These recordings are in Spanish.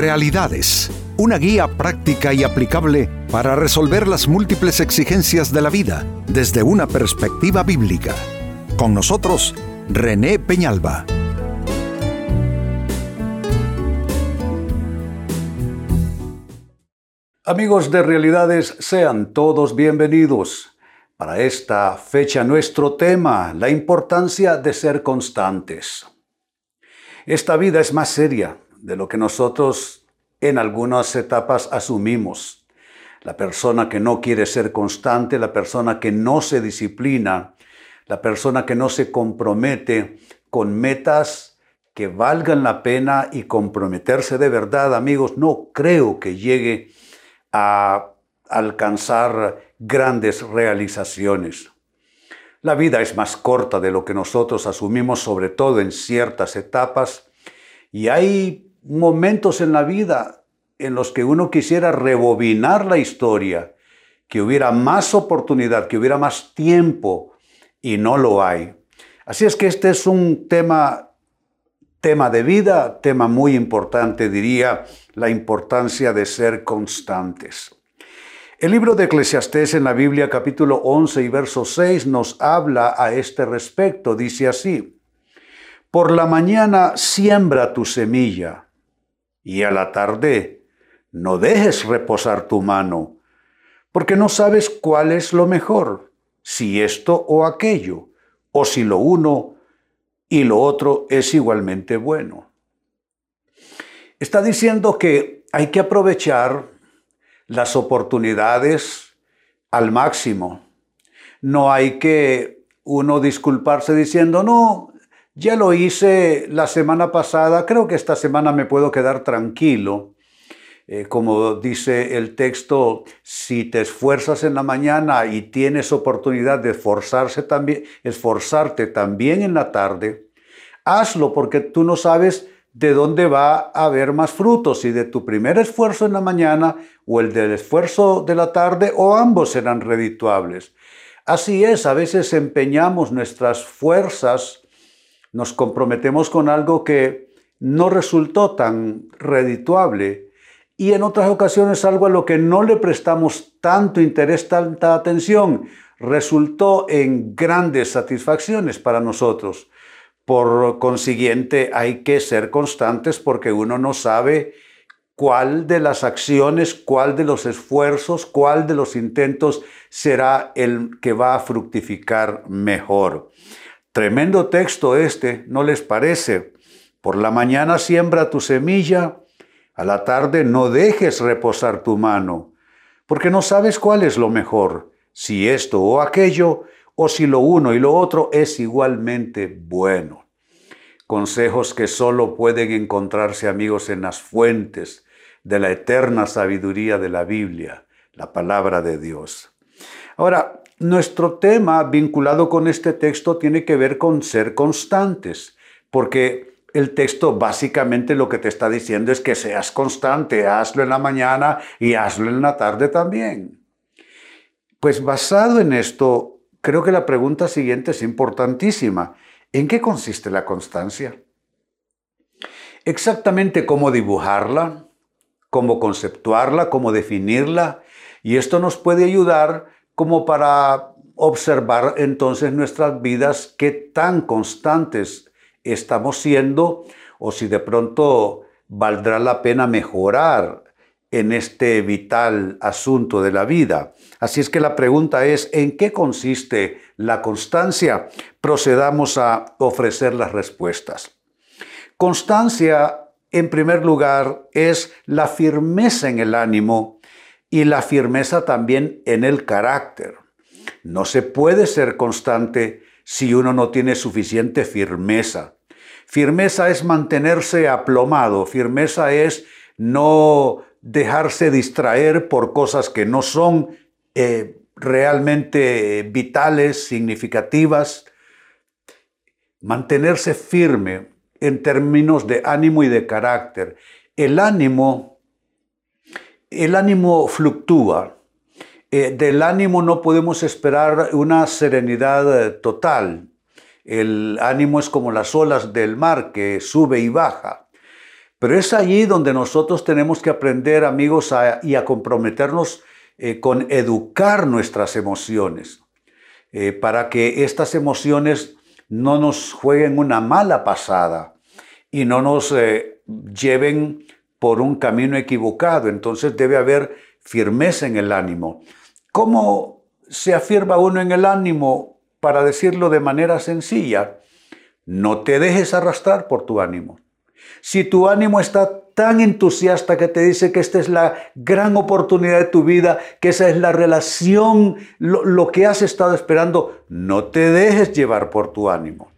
Realidades, una guía práctica y aplicable para resolver las múltiples exigencias de la vida desde una perspectiva bíblica. Con nosotros, René Peñalba. Amigos de Realidades, sean todos bienvenidos. Para esta fecha nuestro tema, la importancia de ser constantes. Esta vida es más seria de lo que nosotros en algunas etapas asumimos. La persona que no quiere ser constante, la persona que no se disciplina, la persona que no se compromete con metas que valgan la pena y comprometerse de verdad, amigos, no creo que llegue a alcanzar grandes realizaciones. La vida es más corta de lo que nosotros asumimos, sobre todo en ciertas etapas, y hay momentos en la vida en los que uno quisiera rebobinar la historia, que hubiera más oportunidad, que hubiera más tiempo, y no lo hay. Así es que este es un tema, tema de vida, tema muy importante, diría, la importancia de ser constantes. El libro de Eclesiastés en la Biblia capítulo 11 y verso 6 nos habla a este respecto. Dice así, por la mañana siembra tu semilla y a la tarde no dejes reposar tu mano, porque no sabes cuál es lo mejor, si esto o aquello, o si lo uno y lo otro es igualmente bueno. Está diciendo que hay que aprovechar las oportunidades al máximo. No hay que uno disculparse diciendo, no, ya lo hice la semana pasada, creo que esta semana me puedo quedar tranquilo. Eh, como dice el texto, si te esfuerzas en la mañana y tienes oportunidad de esforzarse también, esforzarte también en la tarde, hazlo porque tú no sabes de dónde va a haber más frutos, si de tu primer esfuerzo en la mañana o el del esfuerzo de la tarde, o ambos serán redituables. Así es, a veces empeñamos nuestras fuerzas, nos comprometemos con algo que no resultó tan redituable y en otras ocasiones algo a lo que no le prestamos tanto interés, tanta atención, resultó en grandes satisfacciones para nosotros. Por consiguiente, hay que ser constantes porque uno no sabe cuál de las acciones, cuál de los esfuerzos, cuál de los intentos será el que va a fructificar mejor. Tremendo texto este, ¿no les parece? Por la mañana siembra tu semilla, a la tarde no dejes reposar tu mano, porque no sabes cuál es lo mejor, si esto o aquello, o si lo uno y lo otro es igualmente bueno. Consejos que solo pueden encontrarse amigos en las fuentes de la eterna sabiduría de la Biblia, la palabra de Dios. Ahora, nuestro tema vinculado con este texto tiene que ver con ser constantes, porque el texto básicamente lo que te está diciendo es que seas constante, hazlo en la mañana y hazlo en la tarde también. Pues basado en esto, creo que la pregunta siguiente es importantísima. ¿En qué consiste la constancia? Exactamente cómo dibujarla, cómo conceptuarla, cómo definirla. Y esto nos puede ayudar como para observar entonces nuestras vidas qué tan constantes estamos siendo o si de pronto valdrá la pena mejorar en este vital asunto de la vida. Así es que la pregunta es, ¿en qué consiste la constancia? Procedamos a ofrecer las respuestas. Constancia, en primer lugar, es la firmeza en el ánimo y la firmeza también en el carácter. No se puede ser constante si uno no tiene suficiente firmeza. Firmeza es mantenerse aplomado, firmeza es no dejarse distraer por cosas que no son eh, realmente vitales, significativas, mantenerse firme en términos de ánimo y de carácter. El ánimo, el ánimo fluctúa. Eh, del ánimo no podemos esperar una serenidad eh, total. El ánimo es como las olas del mar que sube y baja. Pero es allí donde nosotros tenemos que aprender, amigos, y a comprometernos eh, con educar nuestras emociones, para que estas emociones no nos jueguen una mala pasada y no nos lleven por un camino equivocado. Entonces debe haber firmeza en el ánimo. ¿Cómo se afirma uno en el ánimo? Para decirlo de manera sencilla, no te dejes arrastrar por tu ánimo. Si tu ánimo está tan entusiasta que te dice que esta es la gran oportunidad de tu vida, que esa es la relación, lo, que has estado esperando, no te dejes llevar por tu ánimo.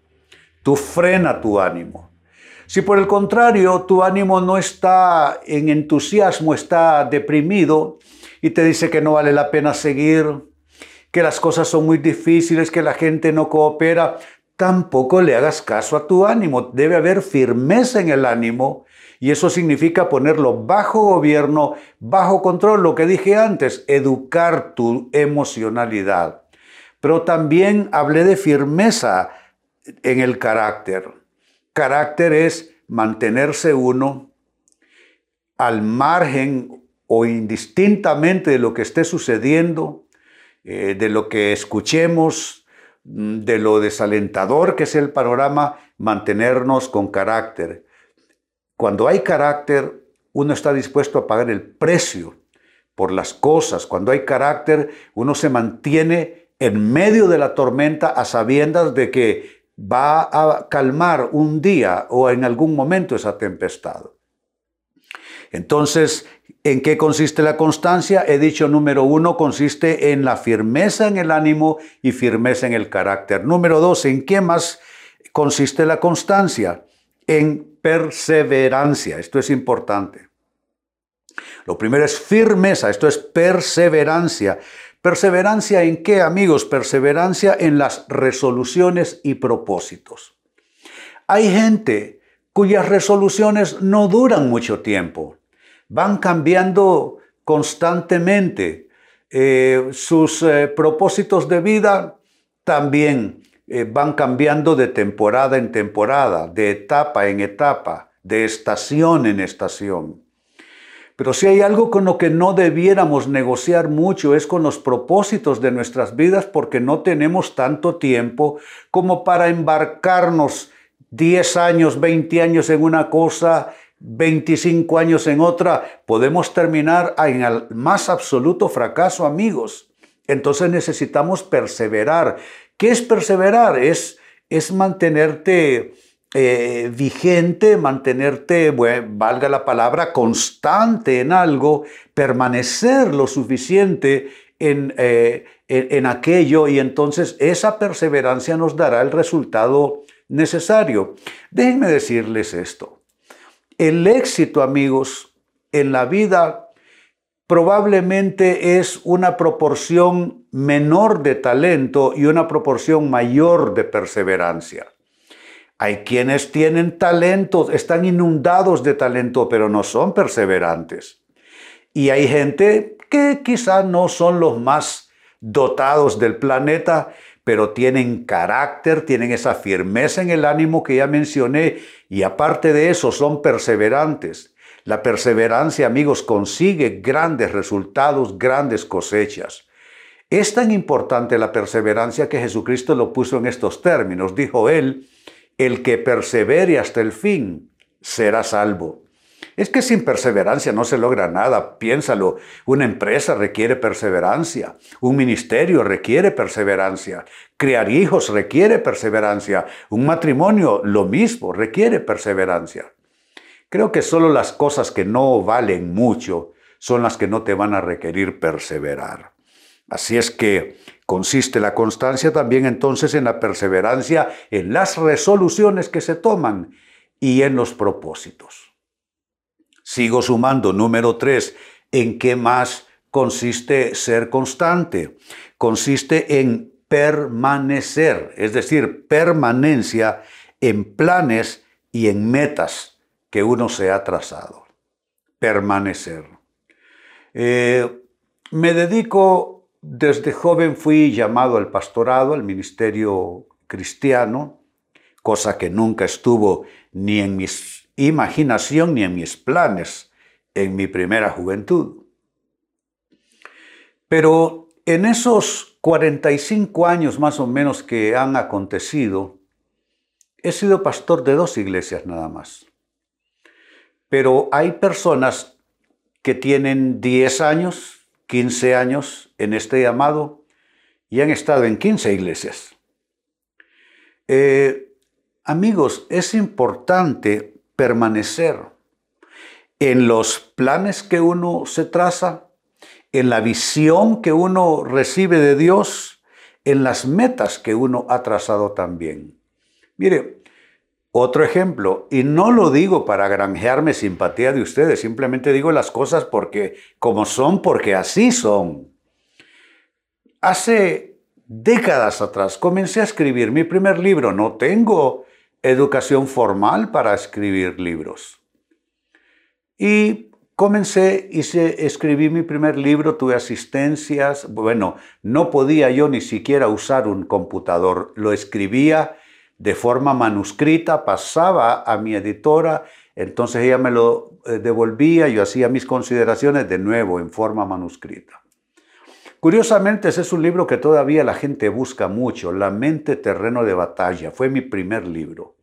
Tú frena tu ánimo. Si por el contrario tu ánimo no está en entusiasmo, está deprimido y te dice que no vale la pena seguir, que las cosas son muy difíciles, que la gente no coopera, tampoco le hagas caso a tu ánimo. Debe haber firmeza en el ánimo y eso significa ponerlo bajo gobierno, bajo control, lo que dije antes, educar tu emocionalidad. Pero también hablé de firmeza en el carácter. Carácter es mantenerse uno al margen o indistintamente de lo que esté sucediendo, eh, de lo que escuchemos, mm, de lo desalentador que es el panorama, mantenernos con carácter. Cuando hay carácter, uno está dispuesto a pagar el precio por las cosas. Cuando hay carácter, uno se mantiene en medio de la tormenta a sabiendas de que va a calmar un día o en algún momento esa tempestad. Entonces, ¿en qué consiste la constancia? He dicho número uno, consiste en la firmeza en el ánimo y firmeza en el carácter. Número dos, ¿en qué más consiste la constancia? En perseverancia. Esto es importante. Lo primero es firmeza, esto es perseverancia. Perseverancia en qué, amigos? Perseverancia en las resoluciones y propósitos. Hay gente cuyas resoluciones no duran mucho tiempo, van cambiando constantemente. Eh, sus eh, propósitos de vida también eh, van cambiando de temporada en temporada, de etapa en etapa, de estación en estación. Pero si hay algo con lo que no debiéramos negociar mucho es con los propósitos de nuestras vidas porque no tenemos tanto tiempo como para embarcarnos 10 años, 20 años en una cosa, 25 años en otra. Podemos terminar en el más absoluto fracaso, amigos. Entonces necesitamos perseverar. ¿Qué es perseverar? Es, es mantenerte eh, vigente, mantenerte, valga la palabra, constante en algo, permanecer lo suficiente eh, en, en aquello y entonces esa perseverancia nos dará el resultado necesario. Déjenme decirles esto. El éxito, amigos, en la vida probablemente es una proporción menor de talento y una proporción mayor de perseverancia. Hay quienes tienen talento, están inundados de talento, pero no son perseverantes. Y hay gente que quizá no son los más dotados del planeta, pero tienen carácter, tienen esa firmeza en el ánimo que ya mencioné y aparte de eso son perseverantes. La perseverancia, amigos, consigue grandes resultados, grandes cosechas. Es tan importante la perseverancia que Jesucristo lo puso en estos términos. Dijo él, el que persevere hasta el fin será salvo. Es que sin perseverancia no se logra nada, piénsalo. Una empresa requiere perseverancia, un ministerio requiere perseverancia, criar hijos requiere perseverancia, un matrimonio lo mismo requiere perseverancia. Creo que solo las cosas que no valen mucho son las que no te van a requerir perseverar. Así es que Consiste la constancia también entonces en la perseverancia en las resoluciones que se toman y en los propósitos. Sigo sumando número tres. ¿En qué más consiste ser constante? Consiste en permanecer, es decir, permanencia en planes y en metas que uno se ha trazado. Permanecer. Eh, me dedico desde joven fui llamado al pastorado, al ministerio cristiano, cosa que nunca estuvo ni en mis imaginación ni en mis planes en mi primera juventud. Pero en esos 45 años más o menos que han acontecido, he sido pastor de dos iglesias nada más. Pero hay personas que tienen 10 años, 15 años en este llamado y han estado en 15 iglesias. Eh, amigos, es importante permanecer en los planes que uno se traza, en la visión que uno recibe de Dios, en las metas que uno ha trazado también. Mire, otro ejemplo, y no lo digo para granjearme simpatía de ustedes, simplemente digo las cosas porque como son, porque así son. Hace décadas atrás comencé a escribir mi primer libro. No tengo educación formal para escribir libros. Y comencé, hice, escribí mi primer libro, tuve asistencias. Bueno, no podía yo ni siquiera usar un computador. Lo escribía de forma manuscrita, pasaba a mi editora, entonces ella me lo eh, devolvía, yo hacía mis consideraciones de nuevo en forma manuscrita. Curiosamente, ese es un libro que todavía la gente busca mucho, La mente terreno de batalla, fue mi primer libro.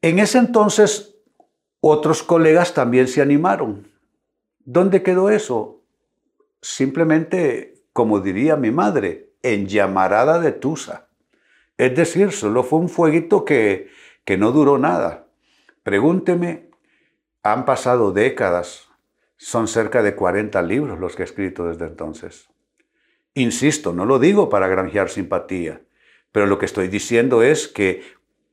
En ese entonces, otros colegas también se animaron. ¿Dónde quedó eso? Simplemente, como diría mi madre, en llamarada de Tusa. Es decir, solo fue un fueguito que, que no duró nada. Pregúnteme, han pasado décadas, son cerca de 40 libros los que he escrito desde entonces. Insisto, no lo digo para granjear simpatía, pero lo que estoy diciendo es que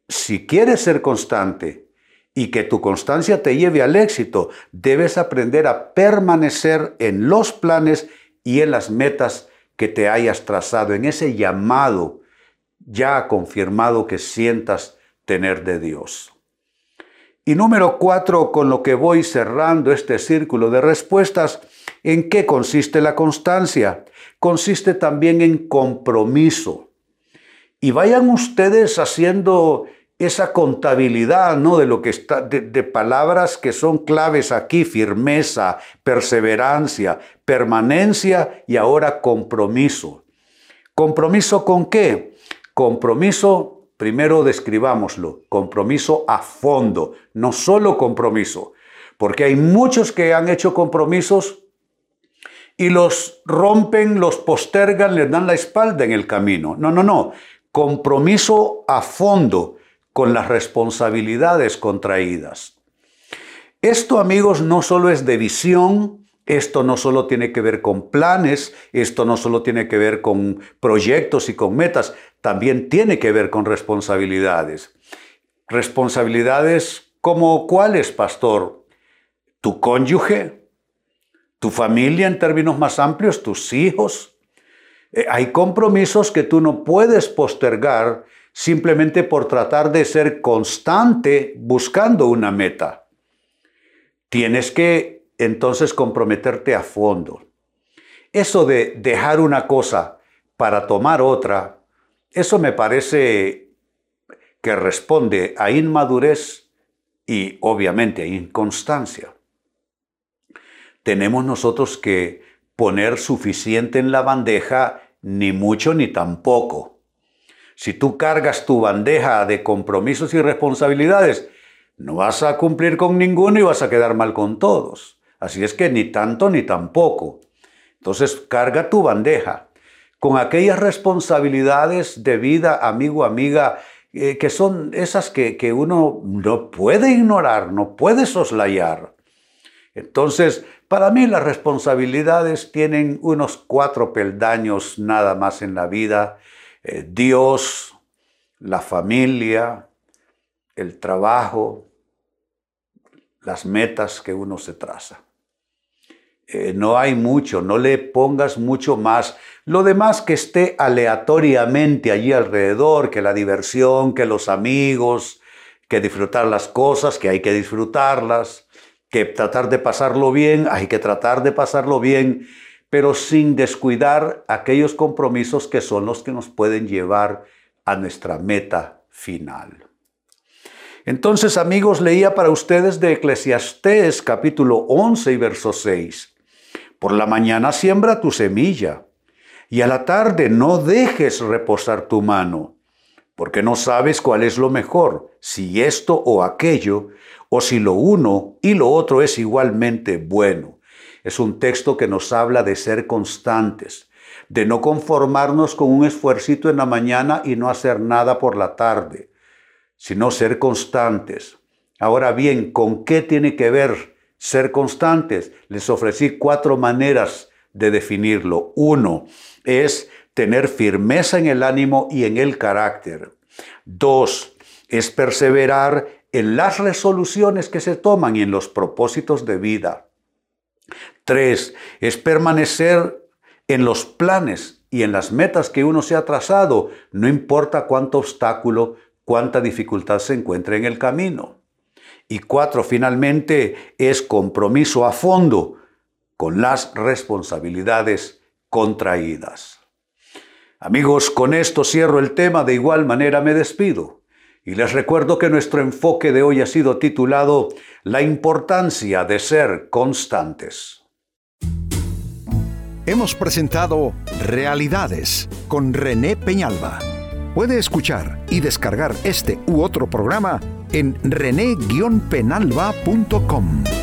si quieres ser constante y que tu constancia te lleve al éxito, debes aprender a permanecer en los planes y en las metas que te hayas trazado, en ese llamado ya confirmado que sientas tener de Dios. Y número cuatro, con lo que voy cerrando este círculo de respuestas, ¿en qué consiste la constancia? Consiste también en compromiso. Y vayan ustedes haciendo esa contabilidad, ¿no? De lo que está, de, de palabras que son claves aquí, firmeza, perseverancia, permanencia y ahora compromiso. ¿Compromiso con qué? Compromiso, primero describámoslo, compromiso a fondo, no solo compromiso, porque hay muchos que han hecho compromisos y los rompen, los postergan, les dan la espalda en el camino. No, no, no, compromiso a fondo con las responsabilidades contraídas. Esto, amigos, no solo es de visión, esto no solo tiene que ver con planes, esto no solo tiene que ver con proyectos y con metas, también tiene que ver con responsabilidades. Responsabilidades como cuáles, pastor? Tu cónyuge, tu familia en términos más amplios, tus hijos. Eh, hay compromisos que tú no puedes postergar simplemente por tratar de ser constante buscando una meta. Tienes que entonces comprometerte a fondo. Eso de dejar una cosa para tomar otra, eso me parece que responde a inmadurez y obviamente a inconstancia. Tenemos nosotros que poner suficiente en la bandeja, ni mucho ni tampoco. Si tú cargas tu bandeja de compromisos y responsabilidades, no vas a cumplir con ninguno y vas a quedar mal con todos. Así es que ni tanto ni tampoco. Entonces carga tu bandeja con aquellas responsabilidades de vida, amigo, amiga, eh, que son esas que, que uno no puede ignorar, no puede soslayar. Entonces, para mí las responsabilidades tienen unos cuatro peldaños nada más en la vida. Eh, Dios, la familia, el trabajo, las metas que uno se traza. Eh, no hay mucho, no le pongas mucho más. Lo demás que esté aleatoriamente allí alrededor, que la diversión, que los amigos, que disfrutar las cosas, que hay que disfrutarlas, que tratar de pasarlo bien, hay que tratar de pasarlo bien, pero sin descuidar aquellos compromisos que son los que nos pueden llevar a nuestra meta final. Entonces, amigos, leía para ustedes de Eclesiastés capítulo 11 y verso 6. Por la mañana siembra tu semilla, y a la tarde no dejes reposar tu mano, porque no sabes cuál es lo mejor, si esto o aquello, o si lo uno y lo otro es igualmente bueno. Es un texto que nos habla de ser constantes, de no conformarnos con un esfuercito en la mañana y no hacer nada por la tarde sino ser constantes. Ahora bien, ¿con qué tiene que ver ser constantes? Les ofrecí cuatro maneras de definirlo. Uno es tener firmeza en el ánimo y en el carácter. Dos es perseverar en las resoluciones que se toman y en los propósitos de vida. Tres es permanecer en los planes y en las metas que uno se ha trazado, no importa cuánto obstáculo cuánta dificultad se encuentra en el camino. Y cuatro, finalmente, es compromiso a fondo con las responsabilidades contraídas. Amigos, con esto cierro el tema, de igual manera me despido. Y les recuerdo que nuestro enfoque de hoy ha sido titulado La importancia de ser constantes. Hemos presentado Realidades con René Peñalba. Puede escuchar y descargar este u otro programa en rene-penalba.com.